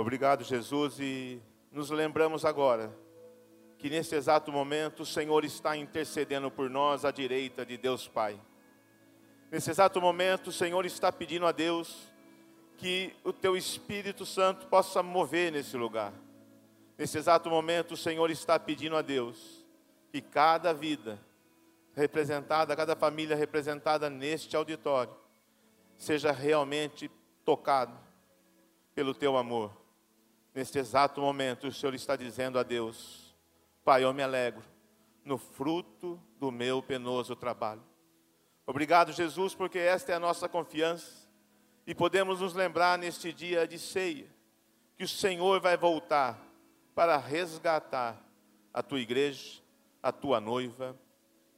Obrigado, Jesus, e nos lembramos agora que nesse exato momento o Senhor está intercedendo por nós à direita de Deus Pai. Nesse exato momento o Senhor está pedindo a Deus que o teu Espírito Santo possa mover nesse lugar. Nesse exato momento o Senhor está pedindo a Deus que cada vida representada, cada família representada neste auditório, seja realmente tocado pelo teu amor. Neste exato momento, o Senhor está dizendo a Deus: Pai, eu me alegro no fruto do meu penoso trabalho. Obrigado, Jesus, porque esta é a nossa confiança e podemos nos lembrar neste dia de ceia que o Senhor vai voltar para resgatar a tua igreja, a tua noiva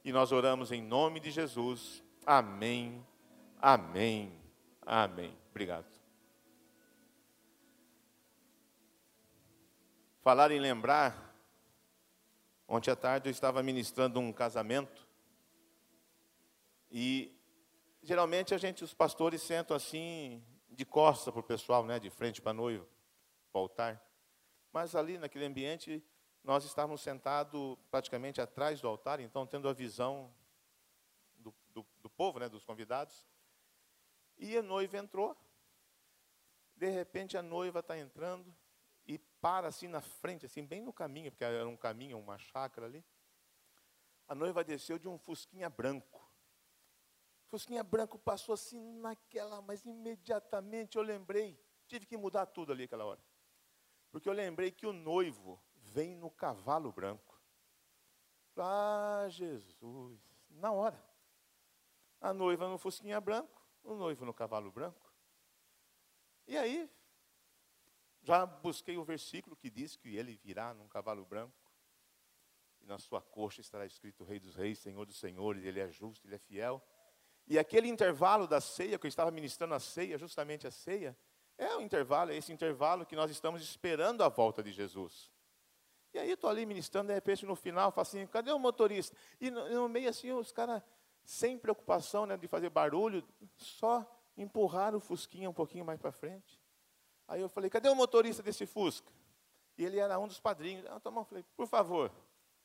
e nós oramos em nome de Jesus. Amém, amém, amém. Obrigado. Falar em lembrar, ontem à tarde eu estava ministrando um casamento e geralmente a gente, os pastores sentam assim de costa para o pessoal, né, de frente para a noiva, para o altar. Mas ali naquele ambiente nós estávamos sentados praticamente atrás do altar, então tendo a visão do, do, do povo, né, dos convidados. E a noiva entrou. De repente a noiva está entrando para assim na frente, assim bem no caminho, porque era um caminho, uma chácara ali. A noiva desceu de um fusquinha branco. Fusquinha branco passou assim naquela, mas imediatamente eu lembrei, tive que mudar tudo ali aquela hora. Porque eu lembrei que o noivo vem no cavalo branco. Ah, Jesus, na hora. A noiva no fusquinha branco, o noivo no cavalo branco. E aí, já busquei o versículo que diz que ele virá num cavalo branco. E na sua coxa estará escrito Rei dos Reis, Senhor dos Senhores, ele é justo, ele é fiel. E aquele intervalo da ceia, que eu estava ministrando a ceia, justamente a ceia, é o intervalo, é esse intervalo que nós estamos esperando a volta de Jesus. E aí estou ali ministrando, de repente no final, falo assim, cadê o motorista? E no, no meio assim, os caras, sem preocupação né, de fazer barulho, só empurraram o Fusquinha um pouquinho mais para frente. Aí eu falei, cadê o motorista desse Fusca? E ele era um dos padrinhos. Ah, falei, por favor,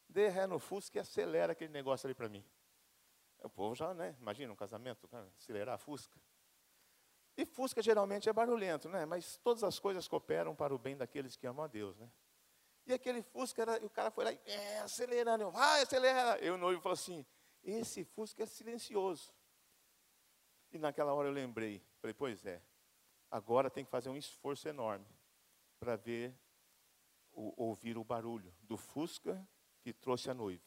dê ré no Fusca e acelera aquele negócio ali para mim. O povo já, né? Imagina um casamento, acelerar a Fusca. E Fusca geralmente é barulhento, né? Mas todas as coisas cooperam para o bem daqueles que amam a Deus, né? E aquele Fusca, era, o cara foi lá, é, acelerando, eu, vai, acelera. Eu, o noivo, falou assim, esse Fusca é silencioso. E naquela hora eu lembrei, falei, pois é, agora tem que fazer um esforço enorme para ver, o, ouvir o barulho do Fusca que trouxe a noiva.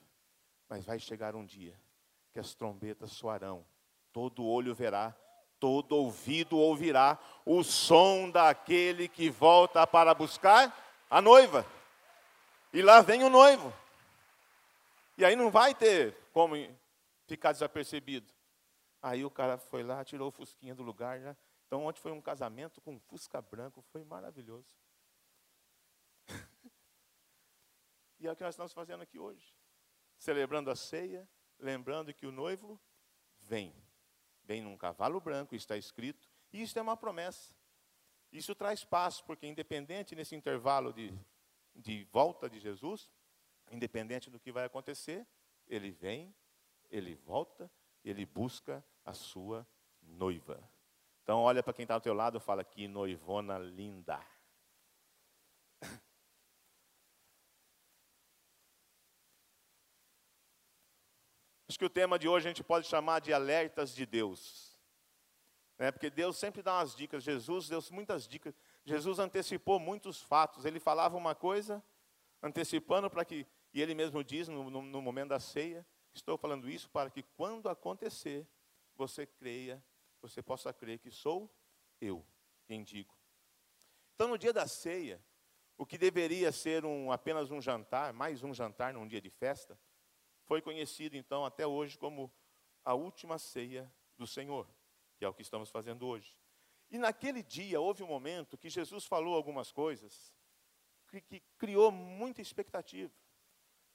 Mas vai chegar um dia que as trombetas soarão, todo olho verá, todo ouvido ouvirá o som daquele que volta para buscar a noiva. E lá vem o noivo. E aí não vai ter como ficar desapercebido. Aí o cara foi lá, tirou o fusquinha do lugar. Já. Então ontem foi um casamento com um fusca branco, foi maravilhoso. e é o que nós estamos fazendo aqui hoje. Celebrando a ceia, lembrando que o noivo vem. Vem num cavalo branco, está escrito. E isso é uma promessa. Isso traz paz, porque independente nesse intervalo de de volta de Jesus, independente do que vai acontecer, ele vem, ele volta, ele busca a sua noiva. Então olha para quem está ao teu lado e fala que noivona linda. Acho que o tema de hoje a gente pode chamar de alertas de Deus. Né? Porque Deus sempre dá umas dicas, Jesus deu muitas dicas. Jesus antecipou muitos fatos. Ele falava uma coisa, antecipando para que, e ele mesmo diz no, no, no momento da ceia: Estou falando isso para que quando acontecer, você creia, você possa crer que sou eu quem digo. Então, no dia da ceia, o que deveria ser um, apenas um jantar, mais um jantar num dia de festa, foi conhecido então até hoje como a última ceia do Senhor, que é o que estamos fazendo hoje. E naquele dia houve um momento que Jesus falou algumas coisas que, que criou muita expectativa,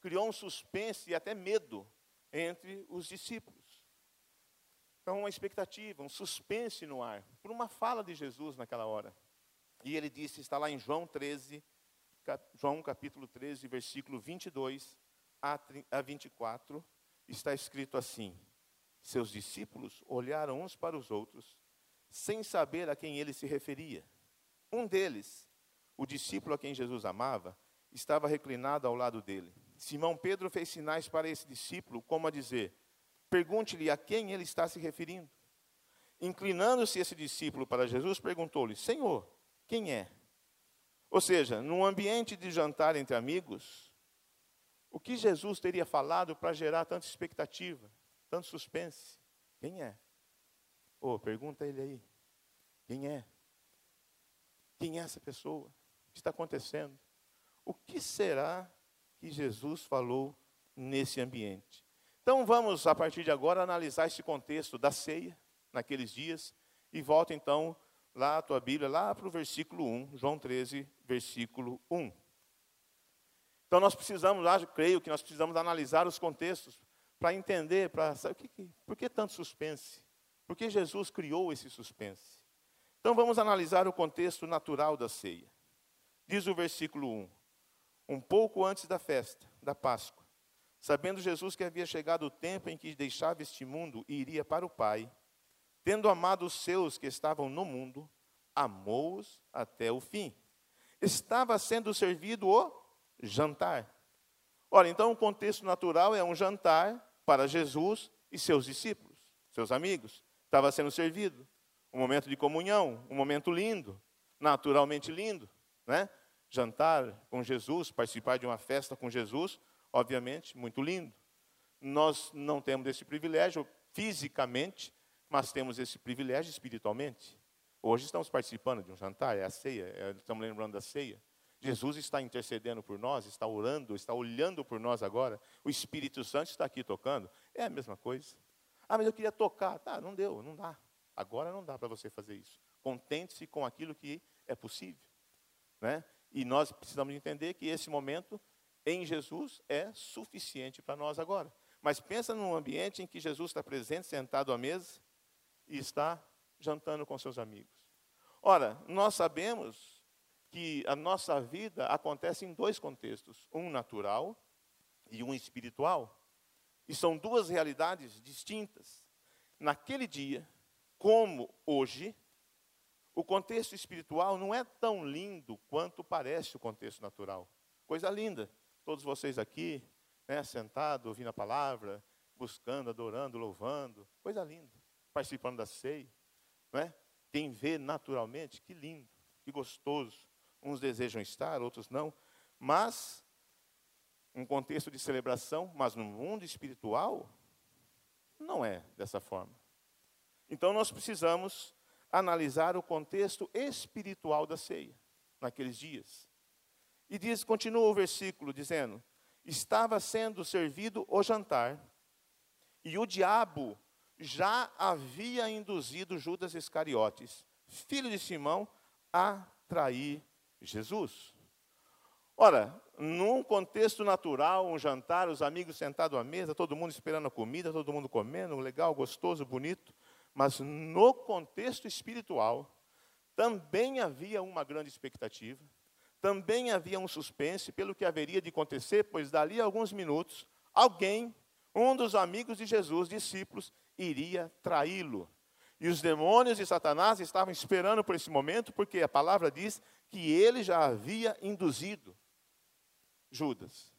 criou um suspense e até medo entre os discípulos. Então, uma expectativa, um suspense no ar, por uma fala de Jesus naquela hora. E ele disse, está lá em João 13, João capítulo 13, versículo 22 a 24, está escrito assim: Seus discípulos olharam uns para os outros, sem saber a quem ele se referia. Um deles, o discípulo a quem Jesus amava, estava reclinado ao lado dele. Simão Pedro fez sinais para esse discípulo, como a dizer: Pergunte-lhe a quem ele está se referindo. Inclinando-se esse discípulo para Jesus, perguntou-lhe: Senhor, quem é? Ou seja, num ambiente de jantar entre amigos, o que Jesus teria falado para gerar tanta expectativa, tanto suspense? Quem é? Oh, pergunta ele aí. Quem é? Quem é essa pessoa? O que está acontecendo? O que será que Jesus falou nesse ambiente? Então vamos, a partir de agora, analisar esse contexto da ceia naqueles dias e volta então lá a tua Bíblia, lá para o versículo 1, João 13, versículo 1. Então nós precisamos, lá, creio que nós precisamos analisar os contextos para entender, para saber que, que, por que tanto suspense? Por que Jesus criou esse suspense? Então vamos analisar o contexto natural da ceia. Diz o versículo 1: Um pouco antes da festa, da Páscoa, sabendo Jesus que havia chegado o tempo em que deixava este mundo e iria para o Pai, tendo amado os seus que estavam no mundo, amou-os até o fim. Estava sendo servido o jantar. Ora, então o contexto natural é um jantar para Jesus e seus discípulos, seus amigos. Estava sendo servido. Um momento de comunhão, um momento lindo, naturalmente lindo, né? Jantar com Jesus, participar de uma festa com Jesus, obviamente, muito lindo. Nós não temos esse privilégio fisicamente, mas temos esse privilégio espiritualmente. Hoje estamos participando de um jantar, é a ceia, é, estamos lembrando da ceia. Jesus está intercedendo por nós, está orando, está olhando por nós agora. O Espírito Santo está aqui tocando. É a mesma coisa. Ah, mas eu queria tocar. Tá, não deu, não dá. Agora não dá para você fazer isso. Contente-se com aquilo que é possível. Né? E nós precisamos entender que esse momento em Jesus é suficiente para nós agora. Mas pensa num ambiente em que Jesus está presente, sentado à mesa, e está jantando com seus amigos. Ora, nós sabemos que a nossa vida acontece em dois contextos, um natural e um espiritual. E são duas realidades distintas. Naquele dia, como hoje, o contexto espiritual não é tão lindo quanto parece o contexto natural. Coisa linda. Todos vocês aqui, né, sentados, ouvindo a palavra, buscando, adorando, louvando. Coisa linda participando da ceia. Não é? Quem vê naturalmente, que lindo, que gostoso. Uns desejam estar, outros não. Mas, um contexto de celebração, mas no mundo espiritual, não é dessa forma. Então nós precisamos analisar o contexto espiritual da ceia, naqueles dias. E diz, continua o versículo dizendo: Estava sendo servido o jantar, e o diabo já havia induzido Judas Iscariotes, filho de Simão, a trair Jesus. Ora, num contexto natural, um jantar, os amigos sentados à mesa, todo mundo esperando a comida, todo mundo comendo, legal, gostoso, bonito. Mas no contexto espiritual, também havia uma grande expectativa, também havia um suspense pelo que haveria de acontecer, pois dali a alguns minutos, alguém, um dos amigos de Jesus, discípulos, iria traí-lo. E os demônios de Satanás estavam esperando por esse momento, porque a palavra diz que ele já havia induzido Judas.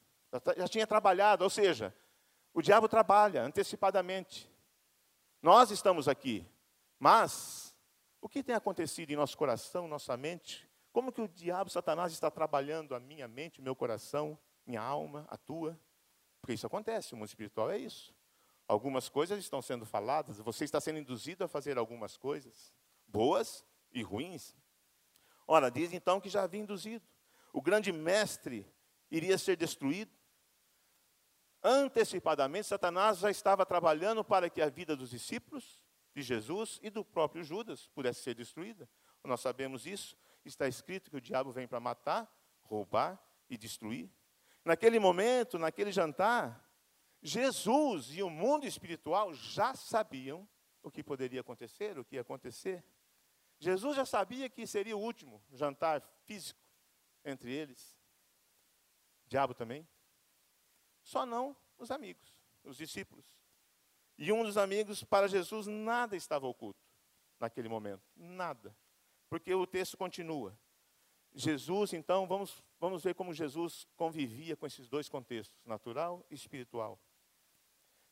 Já tinha trabalhado, ou seja, o diabo trabalha antecipadamente. Nós estamos aqui, mas o que tem acontecido em nosso coração, nossa mente? Como que o diabo, Satanás, está trabalhando a minha mente, meu coração, minha alma, a tua? Porque isso acontece, o mundo espiritual é isso. Algumas coisas estão sendo faladas, você está sendo induzido a fazer algumas coisas, boas e ruins. Ora, diz então que já havia induzido. O grande mestre iria ser destruído. Antecipadamente, Satanás já estava trabalhando para que a vida dos discípulos de Jesus e do próprio Judas pudesse ser destruída. Nós sabemos isso. Está escrito que o diabo vem para matar, roubar e destruir. Naquele momento, naquele jantar, Jesus e o mundo espiritual já sabiam o que poderia acontecer, o que ia acontecer. Jesus já sabia que seria o último jantar físico entre eles. O diabo também. Só não os amigos, os discípulos. E um dos amigos, para Jesus, nada estava oculto naquele momento. Nada. Porque o texto continua. Jesus, então, vamos, vamos ver como Jesus convivia com esses dois contextos, natural e espiritual.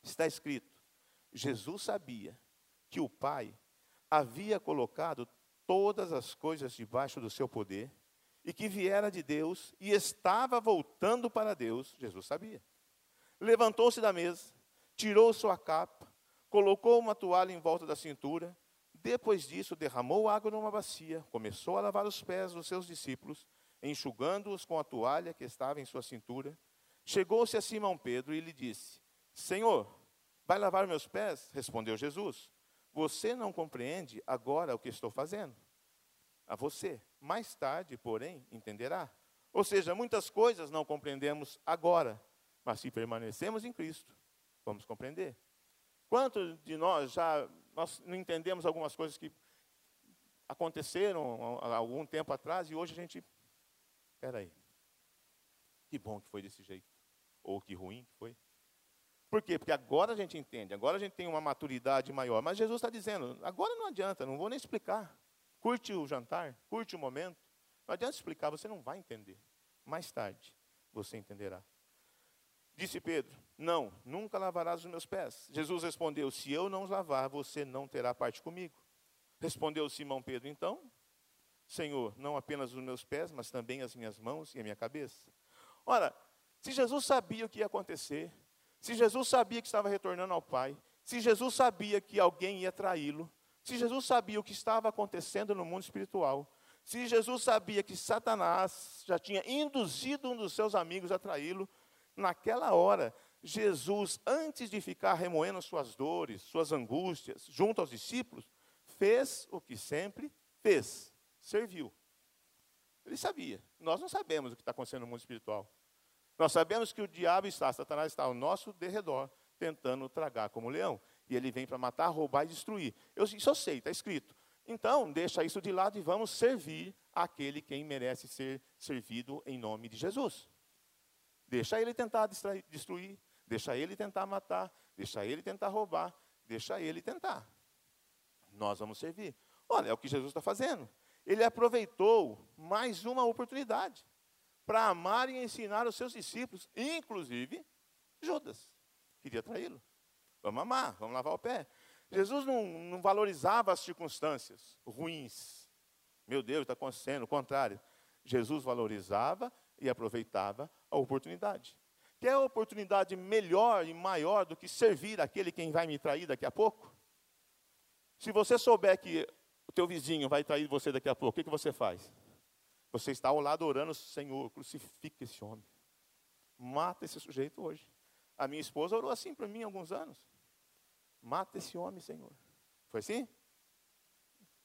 Está escrito: Jesus sabia que o Pai havia colocado todas as coisas debaixo do seu poder e que viera de Deus e estava voltando para Deus, Jesus sabia. Levantou-se da mesa, tirou sua capa, colocou uma toalha em volta da cintura depois disso, derramou água numa bacia, começou a lavar os pés dos seus discípulos, enxugando-os com a toalha que estava em sua cintura. Chegou-se a Simão Pedro e lhe disse: Senhor, vai lavar meus pés? Respondeu Jesus: Você não compreende agora o que estou fazendo. A você, mais tarde, porém, entenderá. Ou seja, muitas coisas não compreendemos agora, mas se permanecemos em Cristo, vamos compreender. Quantos de nós já nós não entendemos algumas coisas que aconteceram há algum tempo atrás e hoje a gente, espera aí, que bom que foi desse jeito, ou que ruim que foi. Por quê? Porque agora a gente entende, agora a gente tem uma maturidade maior. Mas Jesus está dizendo, agora não adianta, não vou nem explicar. Curte o jantar, curte o momento. Não adianta explicar, você não vai entender. Mais tarde você entenderá. Disse Pedro: Não, nunca lavarás os meus pés. Jesus respondeu: Se eu não os lavar, você não terá parte comigo. Respondeu Simão Pedro: Então, Senhor, não apenas os meus pés, mas também as minhas mãos e a minha cabeça. Ora, se Jesus sabia o que ia acontecer, se Jesus sabia que estava retornando ao Pai, se Jesus sabia que alguém ia traí-lo, se Jesus sabia o que estava acontecendo no mundo espiritual, se Jesus sabia que Satanás já tinha induzido um dos seus amigos a traí-lo, Naquela hora, Jesus, antes de ficar remoendo suas dores, suas angústias, junto aos discípulos, fez o que sempre fez: serviu. Ele sabia. Nós não sabemos o que está acontecendo no mundo espiritual. Nós sabemos que o diabo está, Satanás está ao nosso derredor, tentando tragar como leão. E ele vem para matar, roubar e destruir. Eu, isso eu sei, está escrito. Então, deixa isso de lado e vamos servir aquele quem merece ser servido em nome de Jesus. Deixa ele tentar destruir, deixa ele tentar matar, deixa ele tentar roubar, deixa ele tentar. Nós vamos servir. Olha, é o que Jesus está fazendo. Ele aproveitou mais uma oportunidade para amar e ensinar os seus discípulos, inclusive Judas. Queria traí-lo. Vamos amar, vamos lavar o pé. Jesus não, não valorizava as circunstâncias ruins. Meu Deus, está acontecendo, o contrário. Jesus valorizava e aproveitava a oportunidade. Quer oportunidade melhor e maior do que servir aquele quem vai me trair daqui a pouco? Se você souber que o teu vizinho vai trair você daqui a pouco, o que, que você faz? Você está ao lado orando, Senhor, crucifica esse homem. Mata esse sujeito hoje. A minha esposa orou assim para mim há alguns anos. Mata esse homem, Senhor. Foi assim?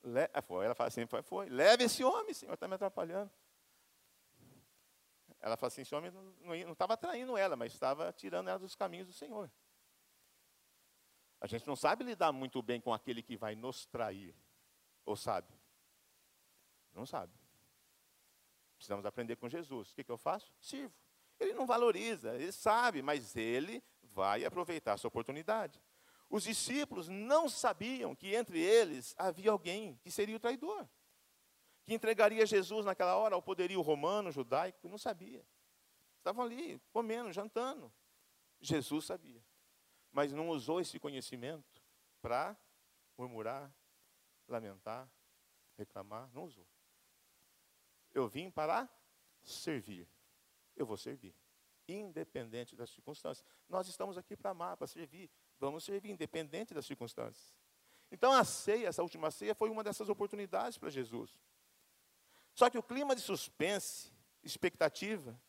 Le... Ah, foi. Ela fala assim, foi, foi. Leve esse homem, Senhor, está me atrapalhando. Ela fala assim: esse homem não estava traindo ela, mas estava tirando ela dos caminhos do Senhor. A gente não sabe lidar muito bem com aquele que vai nos trair. Ou sabe? Não sabe. Precisamos aprender com Jesus. O que, que eu faço? Sirvo. Ele não valoriza, ele sabe, mas ele vai aproveitar essa oportunidade. Os discípulos não sabiam que entre eles havia alguém que seria o traidor que entregaria Jesus naquela hora ao poderio romano, judaico, não sabia. Estavam ali, comendo, jantando. Jesus sabia. Mas não usou esse conhecimento para murmurar, lamentar, reclamar. Não usou. Eu vim para servir. Eu vou servir. Independente das circunstâncias. Nós estamos aqui para amar, para servir. Vamos servir, independente das circunstâncias. Então a ceia, essa última ceia, foi uma dessas oportunidades para Jesus. Só que o clima de suspense, expectativa,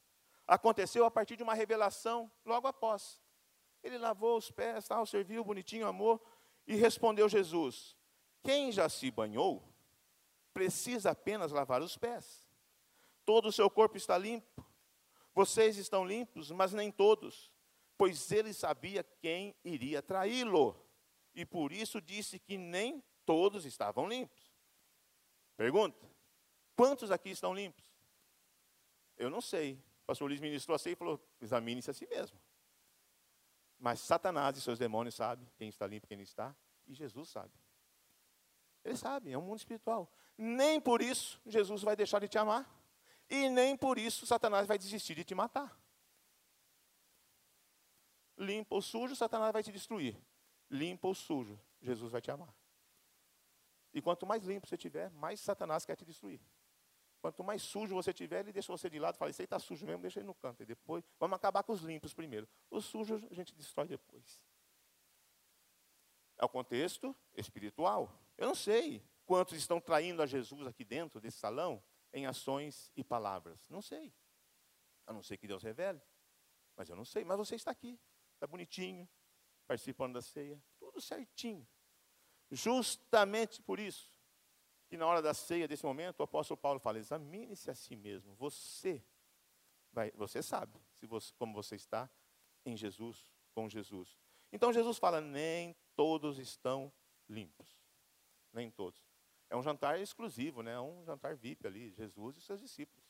aconteceu a partir de uma revelação logo após. Ele lavou os pés, tal, serviu bonitinho, amor, e respondeu Jesus: Quem já se banhou, precisa apenas lavar os pés. Todo o seu corpo está limpo. Vocês estão limpos, mas nem todos, pois ele sabia quem iria traí-lo. E por isso disse que nem todos estavam limpos. Pergunta: quantos aqui estão limpos? Eu não sei. O pastor Luiz ministrou assim e falou: examine-se a si mesmo. Mas Satanás e seus demônios sabem quem está limpo e quem não está, e Jesus sabe. Ele sabe, é um mundo espiritual. Nem por isso Jesus vai deixar de te amar. E nem por isso Satanás vai desistir de te matar. Limpo ou sujo, Satanás vai te destruir. Limpo ou sujo, Jesus vai te amar. E quanto mais limpo você tiver, mais Satanás quer te destruir. Quanto mais sujo você tiver, ele deixa você de lado, fala, isso aí está sujo mesmo, deixa ele no canto. E depois, vamos acabar com os limpos primeiro. Os sujos a gente destrói depois. É o contexto espiritual. Eu não sei quantos estão traindo a Jesus aqui dentro desse salão em ações e palavras. Não sei. A não ser que Deus revele. Mas eu não sei. Mas você está aqui. Está bonitinho, participando da ceia. Tudo certinho. Justamente por isso, que na hora da ceia, desse momento, o apóstolo Paulo fala: examine-se a si mesmo. Você vai, você sabe se você, como você está em Jesus, com Jesus. Então Jesus fala: nem todos estão limpos. Nem todos. É um jantar exclusivo, né? É um jantar VIP ali, Jesus e seus discípulos.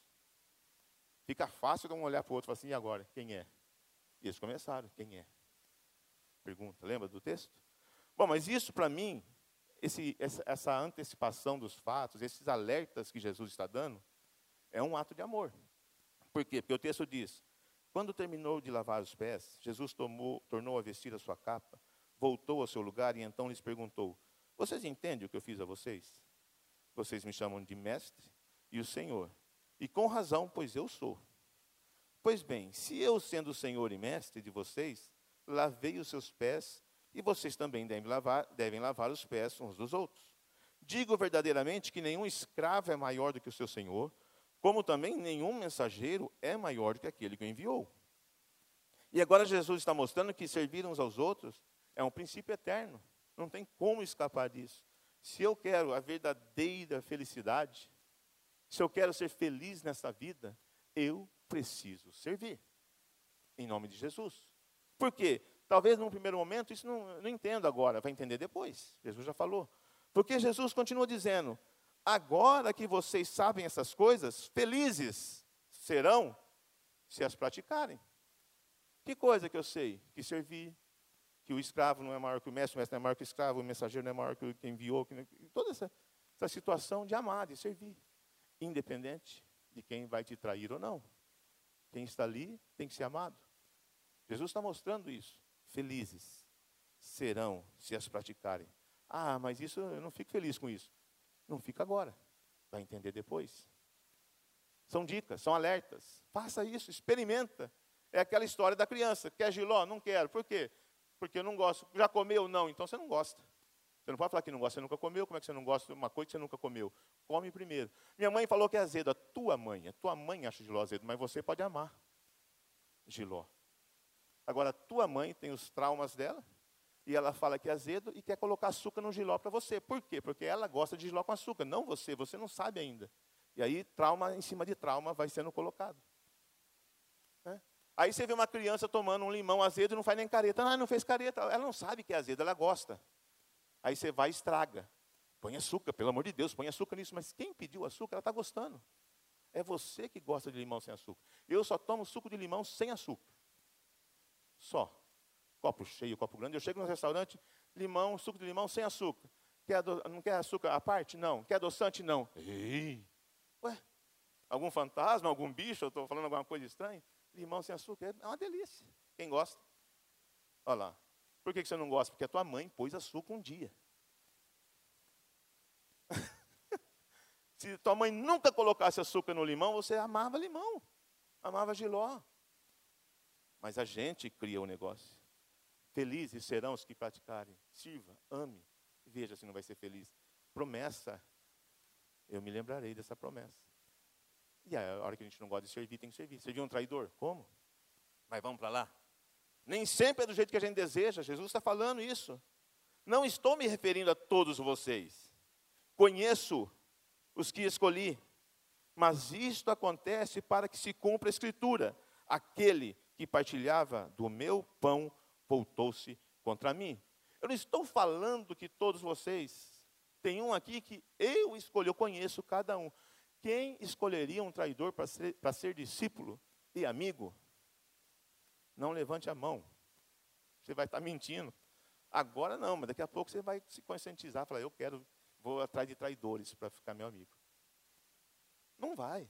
Fica fácil de um olhar para o outro e falar assim: e agora? Quem é? E eles começaram: quem é? Pergunta, lembra do texto? Bom, mas isso para mim esse, essa antecipação dos fatos, esses alertas que Jesus está dando, é um ato de amor. Por quê? Porque o texto diz: quando terminou de lavar os pés, Jesus tomou, tornou a vestir a sua capa, voltou ao seu lugar e então lhes perguntou: Vocês entendem o que eu fiz a vocês? Vocês me chamam de mestre e o Senhor. E com razão, pois eu sou. Pois bem, se eu, sendo o Senhor e mestre de vocês, lavei os seus pés, e vocês também devem lavar, devem lavar os pés uns dos outros. Digo verdadeiramente que nenhum escravo é maior do que o seu senhor, como também nenhum mensageiro é maior do que aquele que o enviou. E agora Jesus está mostrando que servir uns aos outros é um princípio eterno. Não tem como escapar disso. Se eu quero a verdadeira felicidade, se eu quero ser feliz nessa vida, eu preciso servir. Em nome de Jesus. Por quê? Talvez num primeiro momento, isso não, não entendo agora, vai entender depois. Jesus já falou. Porque Jesus continua dizendo: agora que vocês sabem essas coisas, felizes serão se as praticarem. Que coisa que eu sei? Que servir, que o escravo não é maior que o mestre, o mestre não é maior que o escravo, o mensageiro não é maior que o que enviou, que, toda essa, essa situação de amar, de servir, independente de quem vai te trair ou não. Quem está ali tem que ser amado. Jesus está mostrando isso felizes serão se as praticarem. Ah, mas isso eu não fico feliz com isso. Não fica agora. Vai entender depois. São dicas, são alertas. Faça isso, experimenta. É aquela história da criança. Quer giló? Não quero. Por quê? Porque eu não gosto. Já comeu? Não. Então você não gosta. Você não pode falar que não gosta. Você nunca comeu. Como é que você não gosta de uma coisa que você nunca comeu? Come primeiro. Minha mãe falou que é azedo. A tua mãe, a tua mãe acha giló azedo, mas você pode amar giló. Agora, tua mãe tem os traumas dela, e ela fala que é azedo e quer colocar açúcar no giló para você. Por quê? Porque ela gosta de giló com açúcar, não você, você não sabe ainda. E aí, trauma em cima de trauma vai sendo colocado. Né? Aí você vê uma criança tomando um limão azedo e não faz nem careta. Ah, não fez careta. Ela não sabe que é azedo, ela gosta. Aí você vai e estraga. Põe açúcar, pelo amor de Deus, põe açúcar nisso. Mas quem pediu açúcar, ela está gostando. É você que gosta de limão sem açúcar. Eu só tomo suco de limão sem açúcar. Só. Copo cheio, copo grande. Eu chego no restaurante, limão, suco de limão sem açúcar. Quer não quer açúcar à parte? Não. Quer adoçante? Não. Ei. Ué, algum fantasma, algum bicho, eu estou falando alguma coisa estranha? Limão sem açúcar é uma delícia. Quem gosta? Olha lá. Por que você não gosta? Porque a tua mãe pôs açúcar um dia. Se tua mãe nunca colocasse açúcar no limão, você amava limão. Amava giló. Mas a gente cria o negócio. Felizes serão os que praticarem. Sirva, ame. Veja se não vai ser feliz. Promessa. Eu me lembrarei dessa promessa. E a hora que a gente não gosta de servir, tem que servir. Servir um traidor? Como? Mas vamos para lá. Nem sempre é do jeito que a gente deseja. Jesus está falando isso. Não estou me referindo a todos vocês. Conheço os que escolhi. Mas isto acontece para que se cumpra a Escritura. Aquele que partilhava do meu pão voltou-se contra mim. Eu não estou falando que todos vocês Tem um aqui que eu escolhi, eu conheço cada um. Quem escolheria um traidor para ser, ser discípulo e amigo? Não levante a mão. Você vai estar mentindo. Agora não, mas daqui a pouco você vai se conscientizar, falar, eu quero, vou atrás de traidores para ficar meu amigo. Não vai.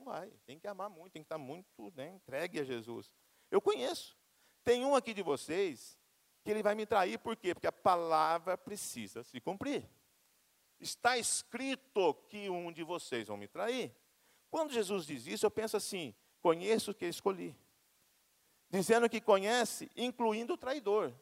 Não vai. Tem que amar muito, tem que estar muito né, entregue a Jesus. Eu conheço. Tem um aqui de vocês que ele vai me trair, por quê? Porque a palavra precisa se cumprir. Está escrito que um de vocês vão me trair. Quando Jesus diz isso, eu penso assim: conheço o que escolhi. Dizendo que conhece, incluindo o traidor.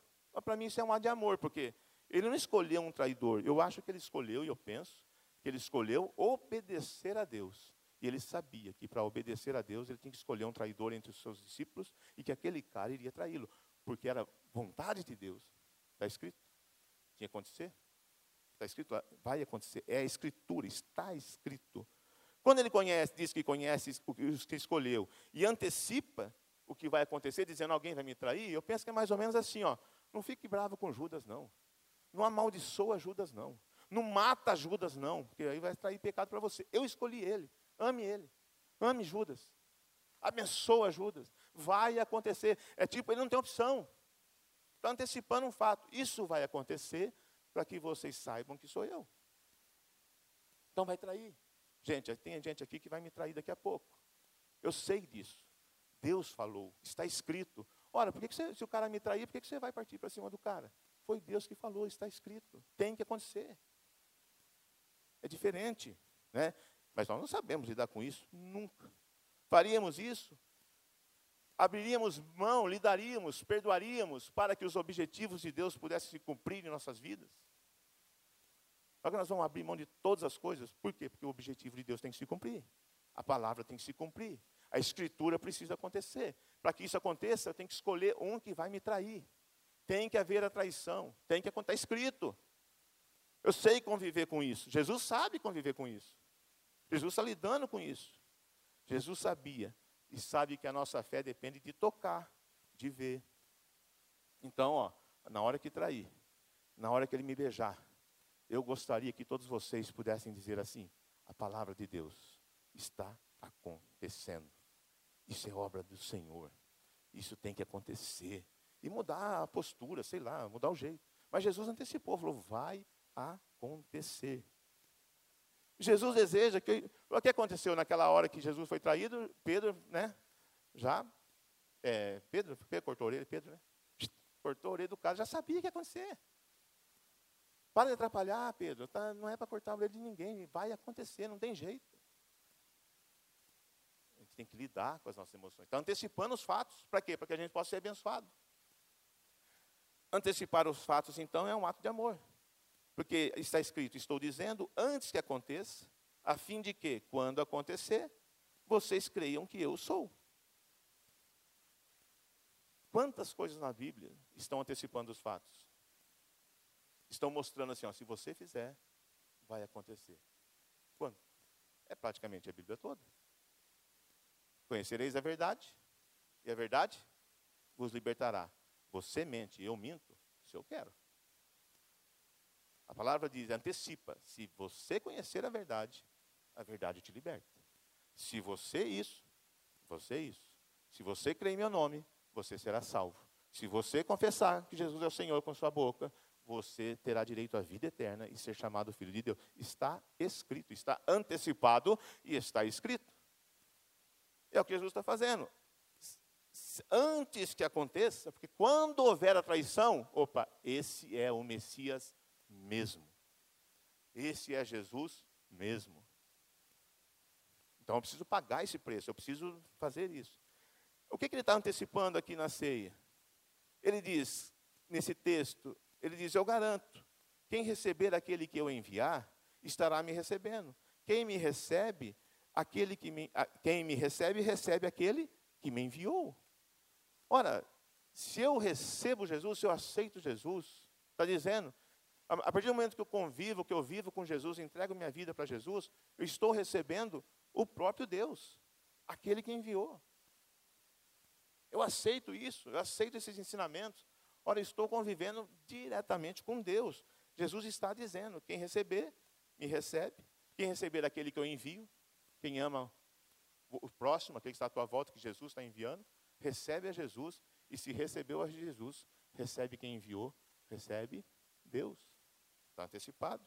Para mim isso é um ar de amor, porque ele não escolheu um traidor. Eu acho que ele escolheu, e eu penso, que ele escolheu obedecer a Deus. E ele sabia que para obedecer a Deus ele tinha que escolher um traidor entre os seus discípulos e que aquele cara iria traí-lo, porque era vontade de Deus. Está escrito? Tinha que acontecer? Está escrito? Vai acontecer. É a escritura, está escrito. Quando ele conhece, diz que conhece os que escolheu e antecipa o que vai acontecer, dizendo alguém vai me trair, eu penso que é mais ou menos assim, ó. Não fique bravo com Judas, não. Não amaldiçoa Judas, não. Não mata Judas, não, porque aí vai trair pecado para você. Eu escolhi ele. Ame ele. Ame Judas. Abençoa Judas. Vai acontecer. É tipo, ele não tem opção. Está antecipando um fato. Isso vai acontecer para que vocês saibam que sou eu. Então vai trair. Gente, tem gente aqui que vai me trair daqui a pouco. Eu sei disso. Deus falou, está escrito. Ora, por que, você, se o cara me trair, por que você vai partir para cima do cara? Foi Deus que falou, está escrito. Tem que acontecer. É diferente. Né? Mas nós não sabemos lidar com isso, nunca. Faríamos isso? Abriríamos mão, lidaríamos, perdoaríamos para que os objetivos de Deus pudessem se cumprir em nossas vidas? Agora nós vamos abrir mão de todas as coisas. Por quê? Porque o objetivo de Deus tem que se cumprir. A palavra tem que se cumprir. A escritura precisa acontecer. Para que isso aconteça, eu tenho que escolher um que vai me trair. Tem que haver a traição. Tem que estar escrito. Eu sei conviver com isso. Jesus sabe conviver com isso. Jesus está lidando com isso. Jesus sabia e sabe que a nossa fé depende de tocar, de ver. Então, ó, na hora que trair, na hora que ele me beijar, eu gostaria que todos vocês pudessem dizer assim: a palavra de Deus está acontecendo. Isso é obra do Senhor. Isso tem que acontecer. E mudar a postura, sei lá, mudar o jeito. Mas Jesus antecipou, falou: vai acontecer. Jesus deseja que. O que aconteceu naquela hora que Jesus foi traído? Pedro, né? Já. É, Pedro, cortou a orelha, Pedro, né? Cortou a orelha do cara, já sabia o que ia acontecer. Para de atrapalhar, Pedro. Tá, não é para cortar a orelha de ninguém. Vai acontecer, não tem jeito. A gente tem que lidar com as nossas emoções. Está antecipando os fatos. Para quê? Para que a gente possa ser abençoado. Antecipar os fatos, então, é um ato de amor. Porque está escrito, estou dizendo antes que aconteça, a fim de que, quando acontecer, vocês creiam que eu sou. Quantas coisas na Bíblia estão antecipando os fatos? Estão mostrando assim, ó, se você fizer, vai acontecer. Quando? É praticamente a Bíblia toda. Conhecereis a verdade, e a verdade vos libertará. Você mente, eu minto, se eu quero. A palavra diz, antecipa. Se você conhecer a verdade, a verdade te liberta. Se você isso, você isso. Se você crer em meu nome, você será salvo. Se você confessar que Jesus é o Senhor com sua boca, você terá direito à vida eterna e ser chamado filho de Deus. Está escrito, está antecipado e está escrito. É o que Jesus está fazendo. Antes que aconteça, porque quando houver a traição, opa, esse é o Messias mesmo. Esse é Jesus mesmo. Então eu preciso pagar esse preço, eu preciso fazer isso. O que, que ele está antecipando aqui na ceia? Ele diz, nesse texto, ele diz: Eu garanto, quem receber aquele que eu enviar, estará me recebendo. Quem me recebe, aquele que me, quem me recebe, recebe aquele que me enviou. Ora, se eu recebo Jesus, se eu aceito Jesus, está dizendo, a partir do momento que eu convivo, que eu vivo com Jesus, entrego minha vida para Jesus, eu estou recebendo o próprio Deus, aquele que enviou. Eu aceito isso, eu aceito esses ensinamentos. Ora, estou convivendo diretamente com Deus. Jesus está dizendo: quem receber, me recebe. Quem receber aquele que eu envio, quem ama o próximo, aquele que está à tua volta, que Jesus está enviando, recebe a Jesus. E se recebeu a Jesus, recebe quem enviou, recebe Deus. Está antecipado.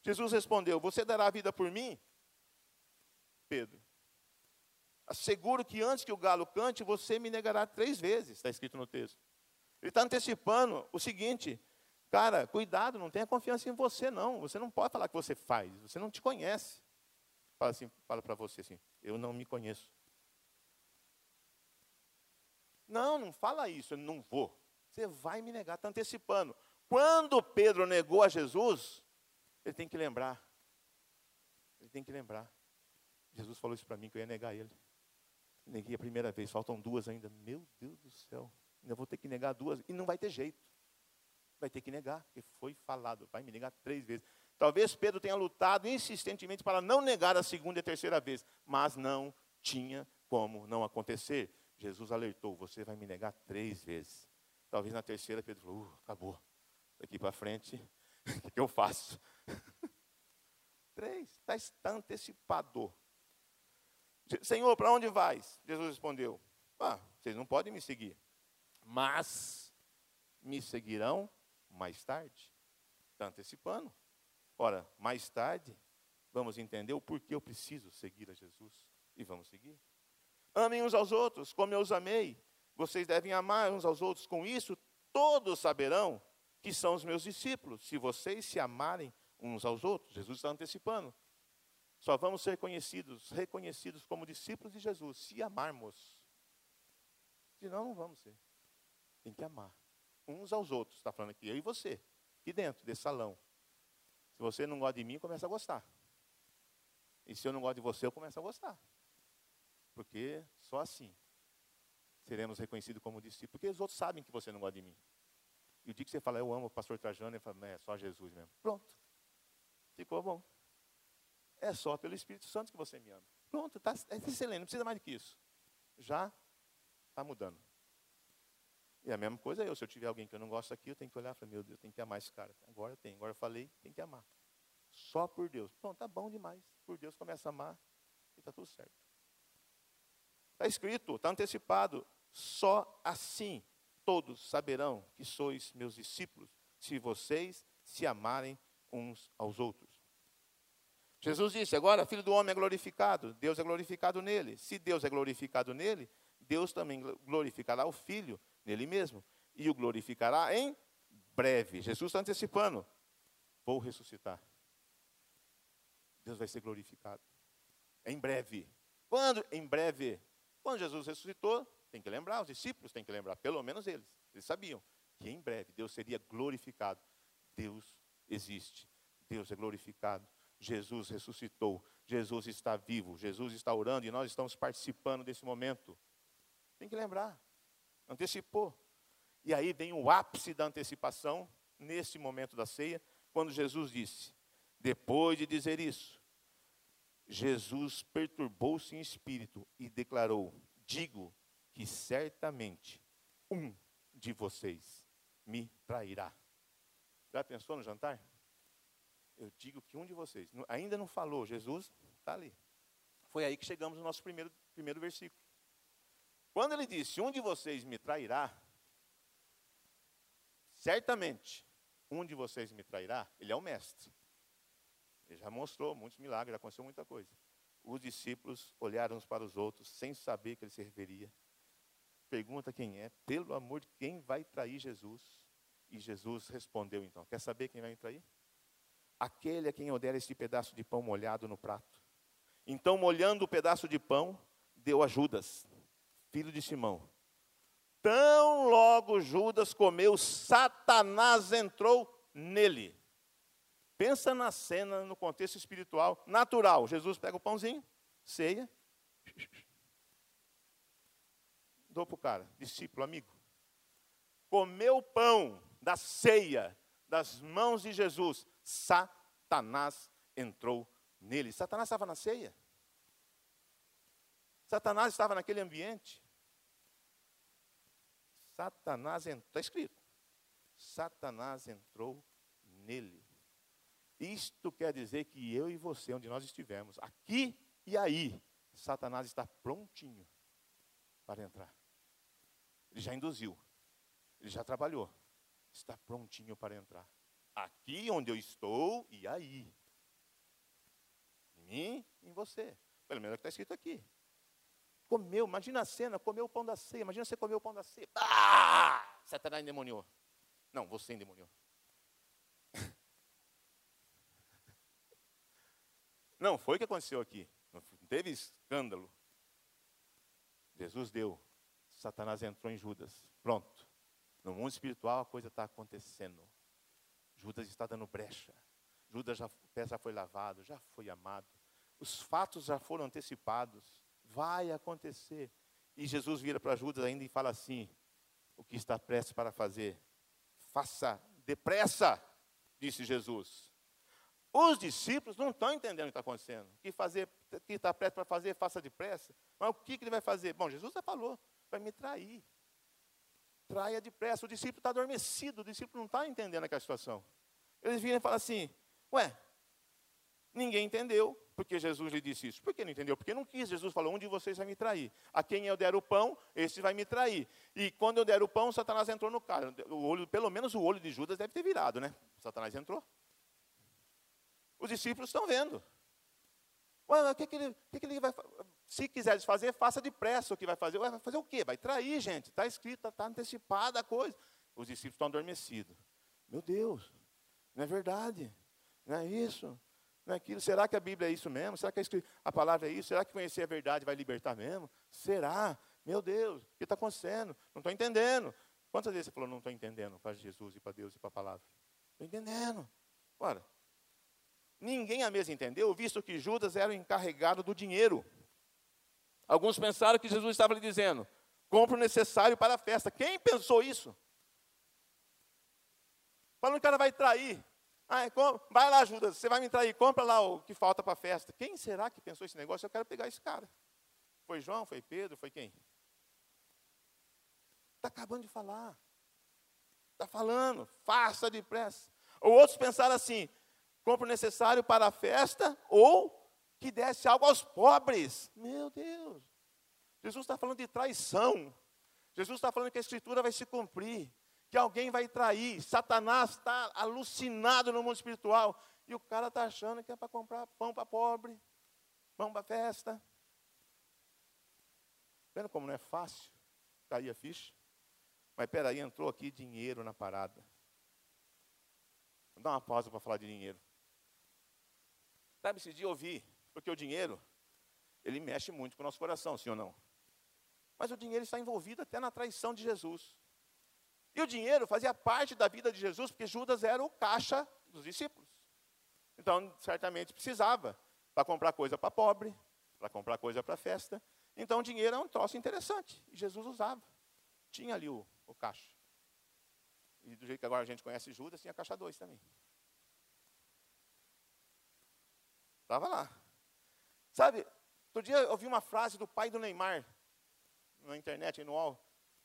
Jesus respondeu: Você dará a vida por mim? Pedro. Asseguro que antes que o galo cante, você me negará três vezes, está escrito no texto. Ele está antecipando o seguinte: cara, cuidado, não tenha confiança em você, não. Você não pode falar que você faz, você não te conhece. Fala assim, fala para você assim, eu não me conheço. Não, não fala isso, eu não vou. Você vai me negar, está antecipando. Quando Pedro negou a Jesus, ele tem que lembrar. Ele tem que lembrar. Jesus falou isso para mim, que eu ia negar ele. Neguei a primeira vez, faltam duas ainda. Meu Deus do céu, ainda vou ter que negar duas. E não vai ter jeito. Vai ter que negar, porque foi falado. Vai me negar três vezes. Talvez Pedro tenha lutado insistentemente para não negar a segunda e terceira vez, mas não tinha como não acontecer. Jesus alertou: Você vai me negar três vezes. Talvez na terceira Pedro falou: uh, Acabou. Daqui para frente, o que eu faço? três, está, está antecipado. Senhor, para onde vais? Jesus respondeu: ah, Vocês não podem me seguir, mas me seguirão mais tarde. Está antecipando. Ora, mais tarde, vamos entender o porquê eu preciso seguir a Jesus e vamos seguir. Amem uns aos outros, como eu os amei. Vocês devem amar uns aos outros. Com isso, todos saberão que são os meus discípulos, se vocês se amarem uns aos outros. Jesus está antecipando. Só vamos ser conhecidos, reconhecidos como discípulos de Jesus, se amarmos. Senão, não vamos ser. Tem que amar uns aos outros. Está falando aqui, eu e você, aqui dentro desse salão. Se você não gosta de mim, começa a gostar. E se eu não gosto de você, eu começo a gostar. Porque só assim seremos reconhecidos como discípulos. Porque os outros sabem que você não gosta de mim. E o dia que você fala, eu amo o pastor Trajano, ele fala, é só Jesus mesmo. Pronto. Ficou bom. É só pelo Espírito Santo que você me ama. Pronto, tá, é excelente, não precisa mais do que isso. Já está mudando. E a mesma coisa eu, se eu tiver alguém que eu não gosto aqui, eu tenho que olhar e falar, meu Deus, tem que amar esse cara. Agora tem, agora eu falei, tem que amar. Só por Deus. Pronto, tá bom demais. Por Deus começa a amar e está tudo certo. Está escrito, está antecipado. Só assim todos saberão que sois meus discípulos, se vocês se amarem uns aos outros. Jesus disse: agora, filho do homem é glorificado, Deus é glorificado nele. Se Deus é glorificado nele, Deus também glorificará o filho nele mesmo e o glorificará em breve. Jesus está antecipando: vou ressuscitar. Deus vai ser glorificado. Em breve. Quando? Em breve. Quando Jesus ressuscitou, tem que lembrar, os discípulos têm que lembrar, pelo menos eles. Eles sabiam que em breve Deus seria glorificado. Deus existe. Deus é glorificado. Jesus ressuscitou. Jesus está vivo. Jesus está orando e nós estamos participando desse momento. Tem que lembrar. Antecipou. E aí vem o ápice da antecipação, nesse momento da ceia, quando Jesus disse: depois de dizer isso, Jesus perturbou-se em espírito e declarou: Digo que certamente um de vocês me trairá. Já pensou no jantar? Eu digo que um de vocês, ainda não falou, Jesus está ali. Foi aí que chegamos no nosso primeiro, primeiro versículo. Quando ele disse: Um de vocês me trairá, certamente um de vocês me trairá, ele é o mestre. Ele já mostrou muitos milagres, já aconteceu muita coisa. Os discípulos olharam uns para os outros, sem saber que ele se referia. Pergunta quem é, pelo amor de quem vai trair Jesus? E Jesus respondeu então: Quer saber quem vai trair? Aquele a quem eu der este pedaço de pão molhado no prato. Então, molhando o pedaço de pão, deu a Judas, filho de Simão. Tão logo Judas comeu, Satanás entrou nele. Pensa na cena no contexto espiritual, natural. Jesus pega o pãozinho, ceia, dou para o cara, discípulo, amigo. Comeu o pão da ceia das mãos de Jesus, Satanás entrou nele. Satanás estava na ceia. Satanás estava naquele ambiente. Satanás entrou, está escrito. Satanás entrou nele. Isto quer dizer que eu e você, onde nós estivermos, aqui e aí, Satanás está prontinho para entrar. Ele já induziu, ele já trabalhou, está prontinho para entrar. Aqui onde eu estou e aí. Em mim, em você. Pelo menos é o que está escrito aqui. Comeu, imagina a cena, comeu o pão da ceia. Imagina você comer o pão da ceia. Ah! Satanás endemoniou. Não, você endemoniou. Não, foi o que aconteceu aqui. Não teve escândalo. Jesus deu. Satanás entrou em Judas. Pronto. No mundo espiritual a coisa está acontecendo. Judas está dando brecha. Judas já, o pé já foi lavado, já foi amado. Os fatos já foram antecipados. Vai acontecer. E Jesus vira para Judas ainda e fala assim: o que está prestes para fazer? Faça depressa, disse Jesus. Os discípulos não estão entendendo o que está acontecendo. O que, fazer, que está prestes para fazer, faça depressa. Mas o que, que ele vai fazer? Bom, Jesus já falou, vai me trair. Traia depressa. O discípulo está adormecido, o discípulo não está entendendo aquela situação. Eles viram e falam assim: Ué, ninguém entendeu porque Jesus lhe disse isso. Por que não entendeu? Porque não quis. Jesus falou: Um de vocês vai me trair. A quem eu der o pão, esse vai me trair. E quando eu der o pão, Satanás entrou no cara. O olho, pelo menos o olho de Judas deve ter virado, né? Satanás entrou. Os discípulos estão vendo. Ué, o que, que, ele, que, que ele vai Se quiser desfazer, faça depressa o que vai fazer. Ué, vai fazer o quê? Vai trair, gente. Está escrito, está antecipada a coisa. Os discípulos estão adormecidos. Meu Deus, não é verdade. Não é isso. Não é aquilo. Será que a Bíblia é isso mesmo? Será que a palavra é isso? Será que conhecer a verdade vai libertar mesmo? Será? Meu Deus, o que está acontecendo? Não estou entendendo. Quantas vezes você falou, não estou entendendo para Jesus e para Deus e para a palavra? Estou entendendo. Ora, Ninguém a mesa entendeu, visto que Judas era o encarregado do dinheiro. Alguns pensaram que Jesus estava lhe dizendo: compre o necessário para a festa. Quem pensou isso? Falando que o cara vai trair. Ah, vai lá, Judas, você vai me trair, compra lá o que falta para a festa. Quem será que pensou esse negócio? Eu quero pegar esse cara. Foi João, foi Pedro, foi quem? Está acabando de falar. Está falando, faça depressa. Ou outros pensaram assim: compra o necessário para a festa ou que desse algo aos pobres. Meu Deus. Jesus está falando de traição. Jesus está falando que a escritura vai se cumprir, que alguém vai trair. Satanás está alucinado no mundo espiritual. E o cara está achando que é para comprar pão para pobre, pão para festa. Vendo como não é fácil cair a ficha? Mas peraí, entrou aqui dinheiro na parada. Vou dar uma pausa para falar de dinheiro. Sabe, esse dia eu ouvi, porque o dinheiro, ele mexe muito com o nosso coração, sim ou não? Mas o dinheiro está envolvido até na traição de Jesus. E o dinheiro fazia parte da vida de Jesus, porque Judas era o caixa dos discípulos. Então, certamente precisava para comprar coisa para pobre, para comprar coisa para festa. Então, o dinheiro é um troço interessante. E Jesus usava. Tinha ali o, o caixa. E do jeito que agora a gente conhece Judas, tinha caixa 2 também. Estava lá. Sabe, outro dia eu ouvi uma frase do pai do Neymar, na internet, no UOL,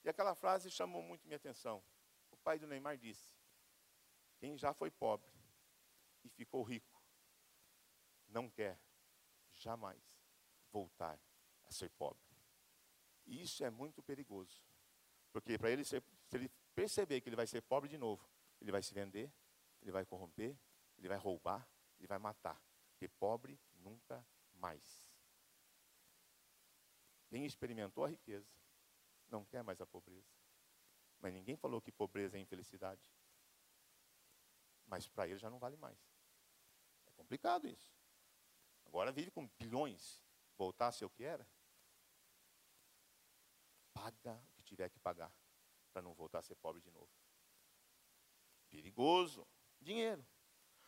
e aquela frase chamou muito minha atenção. O pai do Neymar disse: Quem já foi pobre e ficou rico, não quer jamais voltar a ser pobre. E isso é muito perigoso. Porque para ele ser, se ele perceber que ele vai ser pobre de novo, ele vai se vender, ele vai corromper, ele vai roubar, ele vai matar. Porque pobre nunca mais. Quem experimentou a riqueza não quer mais a pobreza. Mas ninguém falou que pobreza é infelicidade. Mas para ele já não vale mais. É complicado isso. Agora vive com bilhões. Voltar a ser o que era. Paga o que tiver que pagar para não voltar a ser pobre de novo. Perigoso. Dinheiro.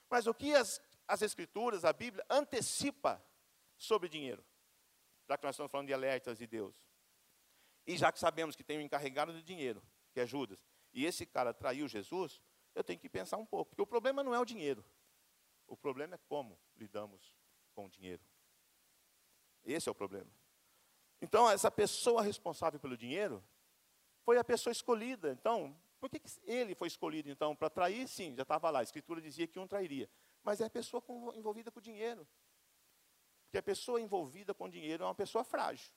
Mas o que as as Escrituras, a Bíblia, antecipa sobre dinheiro. Já que nós estamos falando de alertas de Deus. E já que sabemos que tem um encarregado de dinheiro, que é Judas, e esse cara traiu Jesus, eu tenho que pensar um pouco. Porque o problema não é o dinheiro. O problema é como lidamos com o dinheiro. Esse é o problema. Então, essa pessoa responsável pelo dinheiro foi a pessoa escolhida. Então, por que ele foi escolhido, então, para trair? Sim, já estava lá. A Escritura dizia que um trairia. Mas é a pessoa envolvida com dinheiro. Porque a pessoa envolvida com dinheiro é uma pessoa frágil.